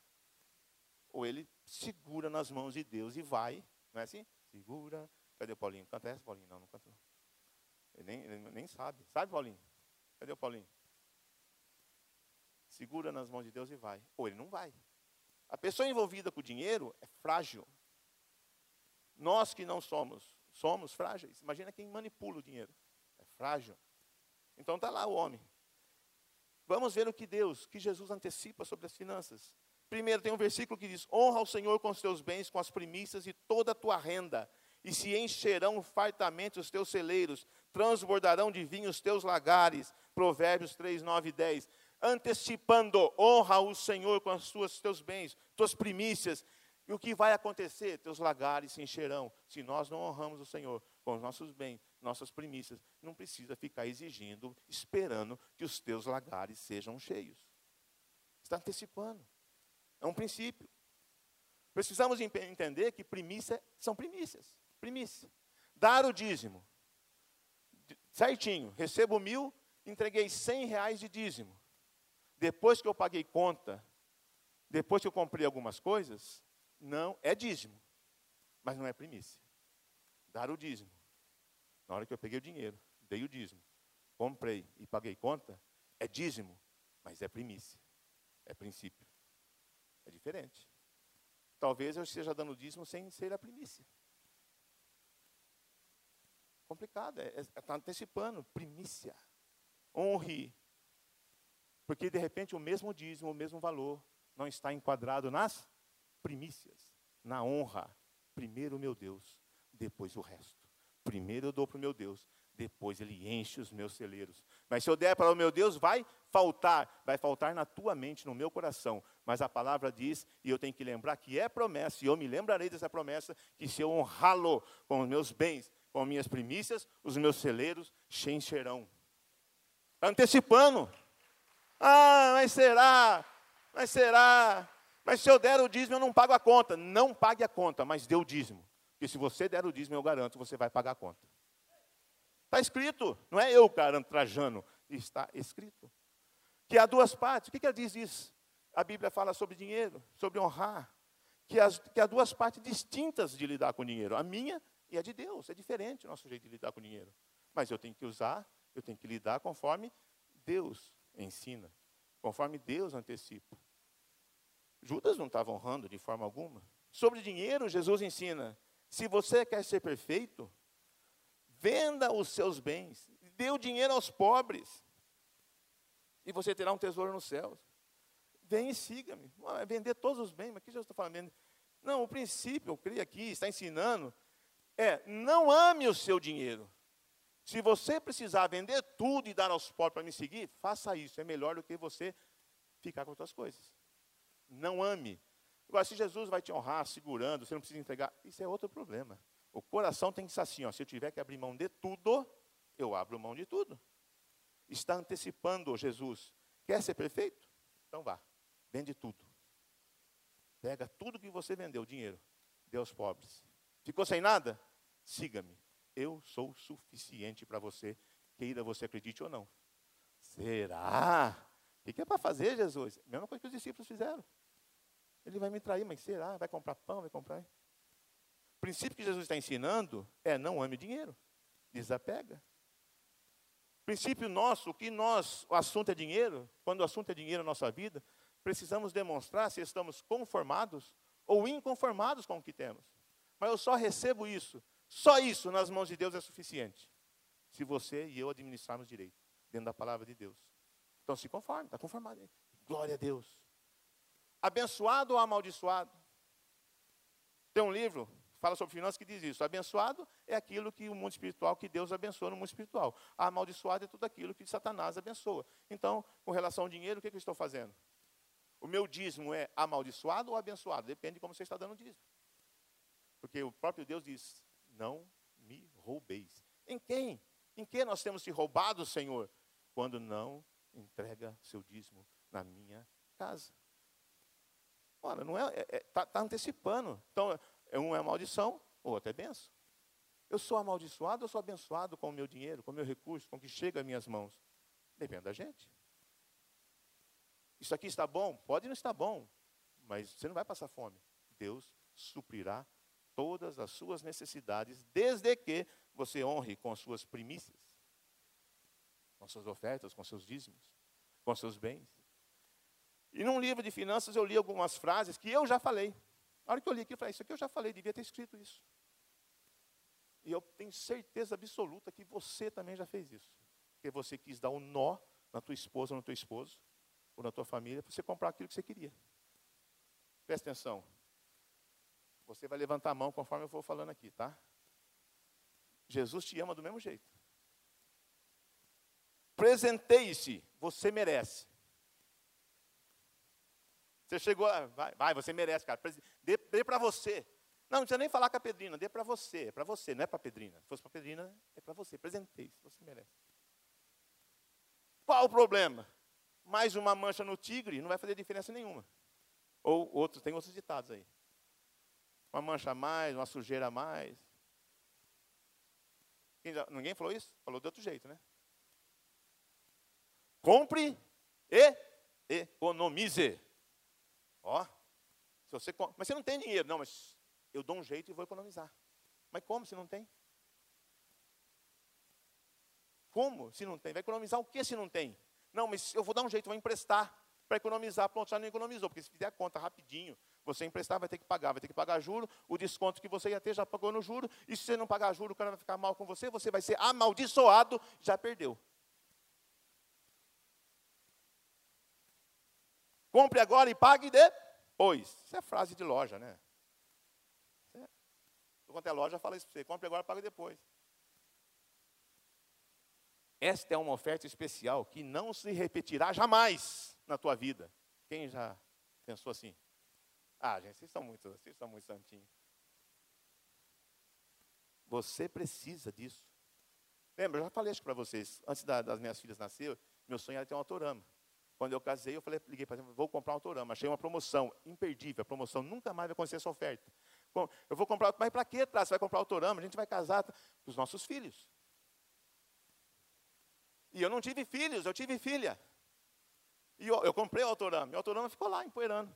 Ou ele segura nas mãos de Deus e vai, não é assim? Segura. Cadê o Paulinho? Canta essa, Paulinho? Não, não canta. Não. Ele nem, ele nem sabe. Sabe, Paulinho? Cadê o Paulinho? Segura nas mãos de Deus e vai. Ou ele não vai. A pessoa envolvida com dinheiro é frágil. Nós que não somos, somos frágeis. Imagina quem manipula o dinheiro. É frágil. Então está lá o homem. Vamos ver o que Deus, que Jesus antecipa sobre as finanças. Primeiro tem um versículo que diz: Honra ao Senhor com os teus bens, com as primícias e toda a tua renda, e se encherão fartamente os teus celeiros, transbordarão de vinho os teus lagares. Provérbios 3, 9 e 10. Antecipando, honra o Senhor com os teus bens, tuas primícias, e o que vai acontecer? Teus lagares se encherão. Se nós não honramos o Senhor com os nossos bens, nossas primícias, não precisa ficar exigindo, esperando que os teus lagares sejam cheios. Está antecipando. É um princípio. Precisamos entender que primícia são primícias. Primícia. Dar o dízimo. Certinho. Recebo mil, entreguei cem reais de dízimo. Depois que eu paguei conta, depois que eu comprei algumas coisas, não é dízimo, mas não é primícia. Dar o dízimo. Na hora que eu peguei o dinheiro, dei o dízimo, comprei e paguei conta, é dízimo, mas é primícia. É princípio. É diferente. Talvez eu esteja dando dízimo sem ser a primícia. Complicado, está é, é, tá antecipando, primícia. Honre. Porque de repente o mesmo dízimo, o mesmo valor, não está enquadrado nas primícias, na honra. Primeiro meu Deus, depois o resto. Primeiro eu dou para o meu Deus, depois ele enche os meus celeiros. Mas se eu der para o meu Deus, vai faltar, vai faltar na tua mente, no meu coração. Mas a palavra diz, e eu tenho que lembrar que é promessa, e eu me lembrarei dessa promessa, que se eu honrá-lo com os meus bens, com minhas primícias, os meus celeiros se encherão. Antecipando. Ah, mas será? Mas será? Mas se eu der o dízimo, eu não pago a conta. Não pague a conta, mas dê o dízimo. Porque se você der o dízimo, eu garanto, você vai pagar a conta. Está escrito, não é eu garanto trajando, está escrito. Que há duas partes. O que, que ela diz isso? A Bíblia fala sobre dinheiro, sobre honrar. Que, as, que há duas partes distintas de lidar com dinheiro. A minha e a de Deus. É diferente o nosso jeito de lidar com dinheiro. Mas eu tenho que usar, eu tenho que lidar conforme Deus ensina, conforme Deus antecipa. Judas não estava honrando de forma alguma. Sobre dinheiro, Jesus ensina: se você quer ser perfeito, venda os seus bens, dê o dinheiro aos pobres, e você terá um tesouro nos céus. Vem e siga-me. É vender todos os bens, mas o que Jesus está falando? Não, o princípio, eu creio aqui, está ensinando, é não ame o seu dinheiro. Se você precisar vender tudo e dar aos pobres para me seguir, faça isso. É melhor do que você ficar com outras coisas não ame. Agora, se Jesus vai te honrar segurando, você não precisa entregar, isso é outro problema. O coração tem que ser assim, ó, se eu tiver que abrir mão de tudo, eu abro mão de tudo. Está antecipando Jesus. Quer ser perfeito? Então vá, vende tudo. Pega tudo que você vendeu, dinheiro, dê aos pobres. Ficou sem nada? Siga-me. Eu sou suficiente para você, queira você acredite ou não. Será? O que é para fazer, Jesus? Mesma coisa que os discípulos fizeram. Ele vai me trair, mas será? Vai comprar pão, vai comprar. O princípio que Jesus está ensinando é não ame dinheiro. Desapega. Princípio nosso, o que nós, o assunto é dinheiro, quando o assunto é dinheiro na nossa vida, precisamos demonstrar se estamos conformados ou inconformados com o que temos. Mas eu só recebo isso, só isso nas mãos de Deus é suficiente. Se você e eu administrarmos direito, dentro da palavra de Deus. Então se conforme, está conformado. Glória a Deus. Abençoado ou amaldiçoado? Tem um livro que fala sobre finanças que diz isso. Abençoado é aquilo que o mundo espiritual, que Deus abençoa no mundo espiritual. Amaldiçoado é tudo aquilo que Satanás abençoa. Então, com relação ao dinheiro, o que, que eu estou fazendo? O meu dízimo é amaldiçoado ou abençoado? Depende de como você está dando o dízimo. Porque o próprio Deus diz: não me roubeis. Em quem? Em que nós temos se roubado, Senhor? Quando não entrega seu dízimo na minha casa. Ora, não é, está é, é tá, tá antecipando. Então, é um é maldição, o outro é benção. Eu sou amaldiçoado ou sou abençoado com o meu dinheiro, com o meu recurso, com o que chega às minhas mãos? Depende da gente. Isso aqui está bom? Pode não estar bom, mas você não vai passar fome. Deus suprirá todas as suas necessidades, desde que você honre com suas primícias, com suas ofertas, com seus dízimos, com seus bens. E num livro de finanças eu li algumas frases que eu já falei. Na hora que eu li aqui, eu falei, isso aqui eu já falei, devia ter escrito isso. E eu tenho certeza absoluta que você também já fez isso. Porque você quis dar um nó na tua esposa ou no teu esposo, ou na tua família, para você comprar aquilo que você queria. Presta atenção. Você vai levantar a mão conforme eu vou falando aqui, tá? Jesus te ama do mesmo jeito. Presenteie-se, você merece. Você chegou, vai, vai você merece, cara. Dê, dê para você. Não, não precisa nem falar com a Pedrina, dê para você, é para você, não é para Pedrina. Se fosse para Pedrina, é para você. Presenteie-se, você merece. Qual o problema? Mais uma mancha no tigre não vai fazer diferença nenhuma. Ou outros, tem outros ditados aí. Uma mancha a mais, uma sujeira a mais. Ninguém falou isso? Falou de outro jeito, né? Compre e economize. Ó, se você, mas você não tem dinheiro, não, mas eu dou um jeito e vou economizar. Mas como se não tem? Como se não tem? Vai economizar o que se não tem? Não, mas eu vou dar um jeito, vou emprestar para economizar. Pronto, já não economizou, porque se fizer a conta rapidinho, você emprestar vai ter que pagar, vai ter que pagar juro, o desconto que você ia ter já pagou no juro, e se você não pagar juro, o cara vai ficar mal com você, você vai ser amaldiçoado, já perdeu. Compre agora e pague depois. Isso é frase de loja, né? É. Quanto é loja, fala isso para você. Compre agora pague depois. Esta é uma oferta especial que não se repetirá jamais na tua vida. Quem já pensou assim? Ah, gente, vocês são muito, vocês são muito santinhos. Você precisa disso. Lembra, eu já falei isso para vocês, antes da, das minhas filhas nascer, meu sonho era ter um autorama. Quando eu casei, eu falei, liguei para vou comprar um autorama. Achei uma promoção imperdível. A promoção nunca mais vai acontecer essa oferta. Eu vou comprar, mas para que Você vai comprar autorama? A gente vai casar com os nossos filhos. E eu não tive filhos, eu tive filha. E eu, eu comprei o autorama. Meu autorama ficou lá, empoeirando.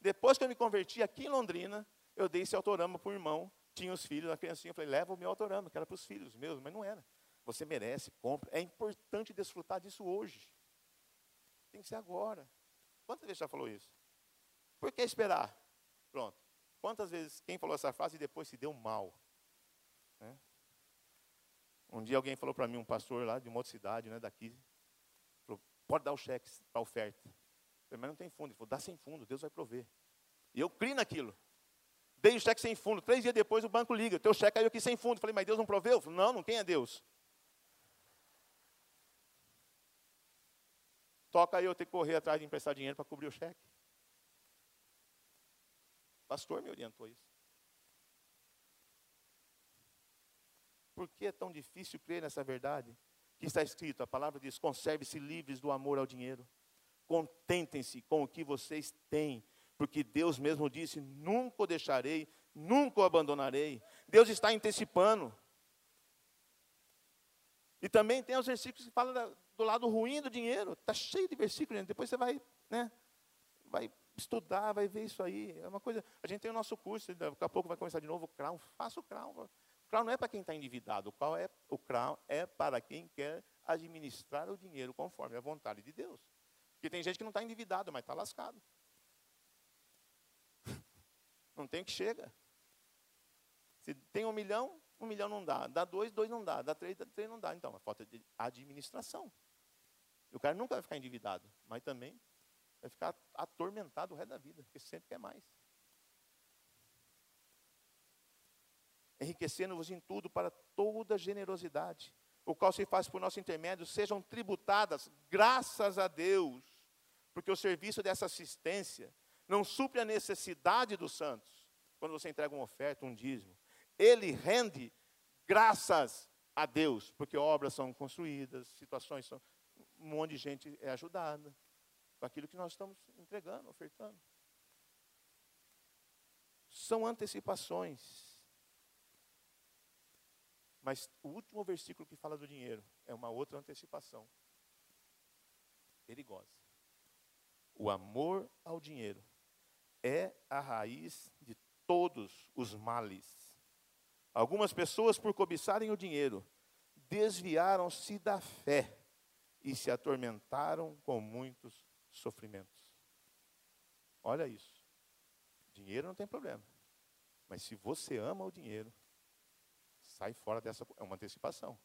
Depois que eu me converti aqui em Londrina, eu dei esse autorama para o irmão. Tinha os filhos, a criancinha. Eu falei, leva o meu autorama, que era para os filhos meus. Mas não era. Você merece, compra. É importante desfrutar disso hoje. Tem que ser agora. Quantas vezes já falou isso? Por que esperar? Pronto. Quantas vezes quem falou essa frase e depois se deu mal? Né? Um dia alguém falou para mim, um pastor lá de uma outra cidade, né, daqui, falou, pode dar o cheque para oferta. falei, mas não tem fundo. Ele falou, dá sem fundo, Deus vai prover. E eu criei naquilo. Dei o cheque sem fundo. Três dias depois o banco liga, teu cheque caiu aqui sem fundo. falei, mas Deus não proveu? Falei, não, não, quem é Deus? Toca aí eu ter que correr atrás de emprestar dinheiro para cobrir o cheque. O pastor me orientou isso. Por que é tão difícil crer nessa verdade? Que está escrito, a palavra diz: conserve-se livres do amor ao dinheiro. Contentem-se com o que vocês têm, porque Deus mesmo disse: nunca o deixarei, nunca o abandonarei. Deus está antecipando. E também tem os versículos que falam do lado ruim do dinheiro. Está cheio de versículos, gente. Depois você vai, né, vai estudar, vai ver isso aí. É uma coisa. A gente tem o nosso curso, daqui a pouco vai começar de novo o Crown. Faça o Crown. O Crown não é para quem está endividado, o Crown, é, o crown é para quem quer administrar o dinheiro conforme a vontade de Deus. Porque tem gente que não está endividado, mas está lascado. Não tem que chega. Se tem um milhão, um milhão não dá. Dá dois, dois não dá. Dá três, três não dá. Então, é falta de administração. O cara nunca vai ficar endividado, mas também vai ficar atormentado o resto da vida, porque sempre quer mais. Enriquecendo-vos em tudo para toda generosidade, o qual se faz por nosso intermédio, sejam tributadas, graças a Deus, porque o serviço dessa assistência não supre a necessidade dos santos, quando você entrega uma oferta, um dízimo. Ele rende graças a Deus, porque obras são construídas, situações são, um monte de gente é ajudada com aquilo que nós estamos entregando, ofertando. São antecipações. Mas o último versículo que fala do dinheiro é uma outra antecipação perigosa. O amor ao dinheiro é a raiz de todos os males. Algumas pessoas, por cobiçarem o dinheiro, desviaram-se da fé e se atormentaram com muitos sofrimentos. Olha isso. Dinheiro não tem problema. Mas se você ama o dinheiro, sai fora dessa. É uma antecipação.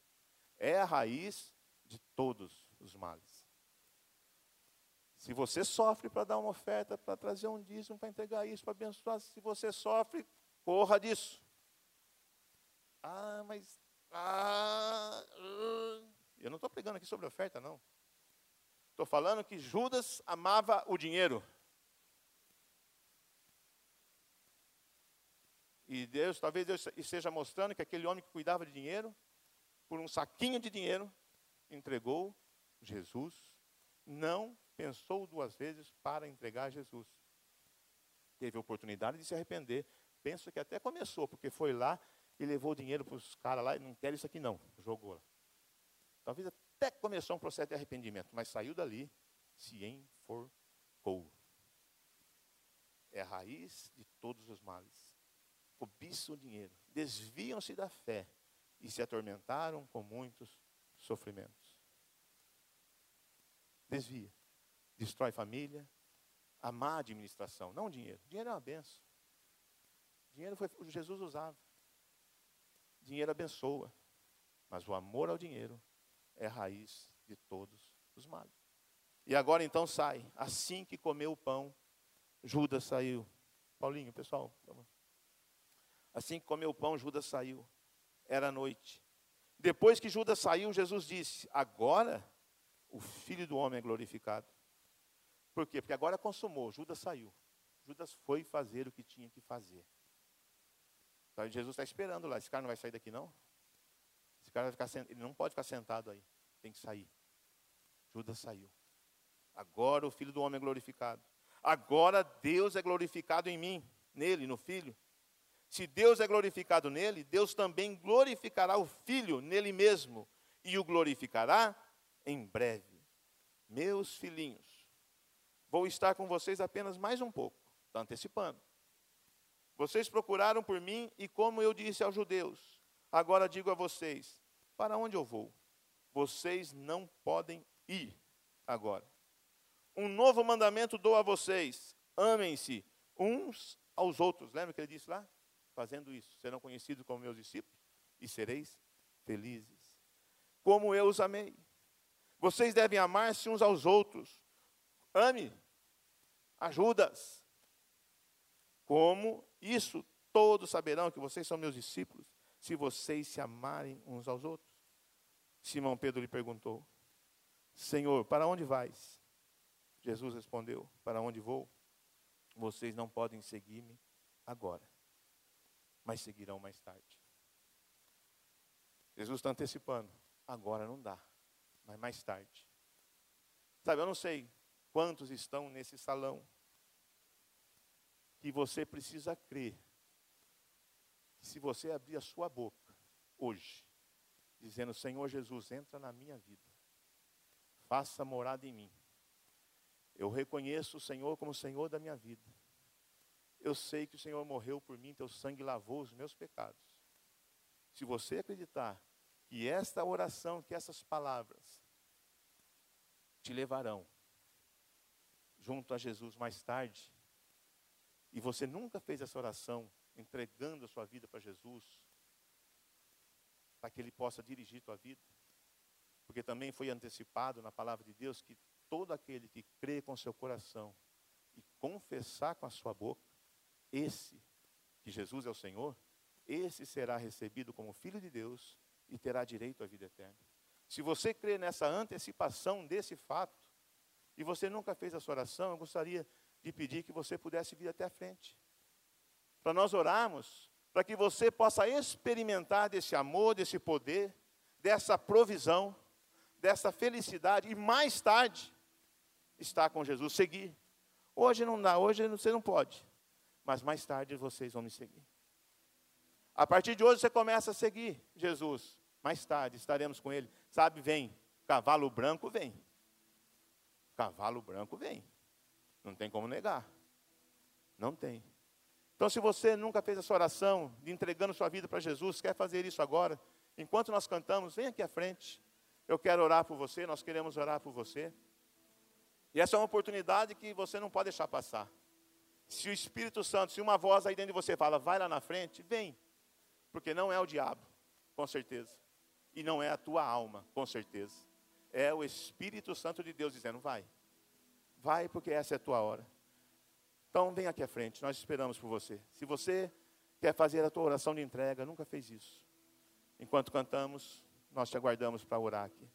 É a raiz de todos os males. Se você sofre para dar uma oferta, para trazer um dízimo, para entregar isso, para abençoar, se você sofre, corra disso. Ah, mas. Ah, uh, eu não estou pregando aqui sobre oferta, não. Estou falando que Judas amava o dinheiro. E Deus, talvez Deus esteja mostrando que aquele homem que cuidava de dinheiro, por um saquinho de dinheiro, entregou Jesus. Não pensou duas vezes para entregar Jesus. Teve oportunidade de se arrepender. Penso que até começou, porque foi lá e levou o dinheiro para os caras lá e não quer isso aqui não. Jogou lá. Talvez até começou um processo de arrependimento, mas saiu dali, se enforcou. É a raiz de todos os males. Cobiçam o dinheiro, desviam-se da fé e se atormentaram com muitos sofrimentos. Desvia destrói família, a má administração, não dinheiro. Dinheiro é uma benção. Dinheiro foi Jesus usava. Dinheiro abençoa, mas o amor ao dinheiro é raiz de todos os males. E agora então sai, assim que comeu o pão, Judas saiu. Paulinho, pessoal, assim que comeu o pão, Judas saiu. Era noite. Depois que Judas saiu, Jesus disse: Agora o filho do homem é glorificado. Por quê? Porque agora consumou, Judas saiu. Judas foi fazer o que tinha que fazer. Então, Jesus está esperando lá. Esse cara não vai sair daqui, não? Esse cara vai ficar sentado. Ele não pode ficar sentado aí. Tem que sair. Judas saiu. Agora o Filho do Homem é glorificado. Agora Deus é glorificado em mim, nele, no Filho. Se Deus é glorificado nele, Deus também glorificará o Filho nele mesmo e o glorificará em breve. Meus filhinhos, Vou estar com vocês apenas mais um pouco. Está antecipando. Vocês procuraram por mim e, como eu disse aos judeus, agora digo a vocês: para onde eu vou? Vocês não podem ir agora. Um novo mandamento dou a vocês: amem-se uns aos outros. Lembra que ele disse lá? Fazendo isso, serão conhecidos como meus discípulos e sereis felizes. Como eu os amei. Vocês devem amar-se uns aos outros. Ame ajudas. Como isso todos saberão que vocês são meus discípulos, se vocês se amarem uns aos outros. Simão Pedro lhe perguntou: Senhor, para onde vais? Jesus respondeu: Para onde vou? Vocês não podem seguir-me agora, mas seguirão mais tarde. Jesus está antecipando. Agora não dá, mas mais tarde. Sabe, eu não sei Quantos estão nesse salão? Que você precisa crer. Se você abrir a sua boca hoje, dizendo: Senhor Jesus, entra na minha vida, faça morada em mim. Eu reconheço o Senhor como Senhor da minha vida. Eu sei que o Senhor morreu por mim, teu sangue lavou os meus pecados. Se você acreditar que esta oração, que essas palavras te levarão junto a Jesus mais tarde, e você nunca fez essa oração entregando a sua vida para Jesus, para que Ele possa dirigir tua vida, porque também foi antecipado na palavra de Deus que todo aquele que crê com seu coração e confessar com a sua boca, esse, que Jesus é o Senhor, esse será recebido como filho de Deus e terá direito à vida eterna. Se você crê nessa antecipação desse fato, e você nunca fez essa oração, eu gostaria de pedir que você pudesse vir até a frente. Para nós orarmos, para que você possa experimentar desse amor, desse poder, dessa provisão, dessa felicidade e mais tarde estar com Jesus, seguir. Hoje não dá, hoje você não pode, mas mais tarde vocês vão me seguir. A partir de hoje você começa a seguir Jesus. Mais tarde estaremos com Ele. Sabe, vem. Cavalo branco vem. Cavalo branco vem. Não tem como negar. Não tem. Então, se você nunca fez essa oração de entregando sua vida para Jesus, quer fazer isso agora, enquanto nós cantamos, vem aqui à frente. Eu quero orar por você, nós queremos orar por você. E essa é uma oportunidade que você não pode deixar passar. Se o Espírito Santo, se uma voz aí dentro de você fala, vai lá na frente, vem. Porque não é o diabo, com certeza. E não é a tua alma, com certeza. É o Espírito Santo de Deus dizendo, vai. Vai porque essa é a tua hora. Então vem aqui à frente, nós esperamos por você. Se você quer fazer a tua oração de entrega, nunca fez isso. Enquanto cantamos, nós te aguardamos para orar aqui.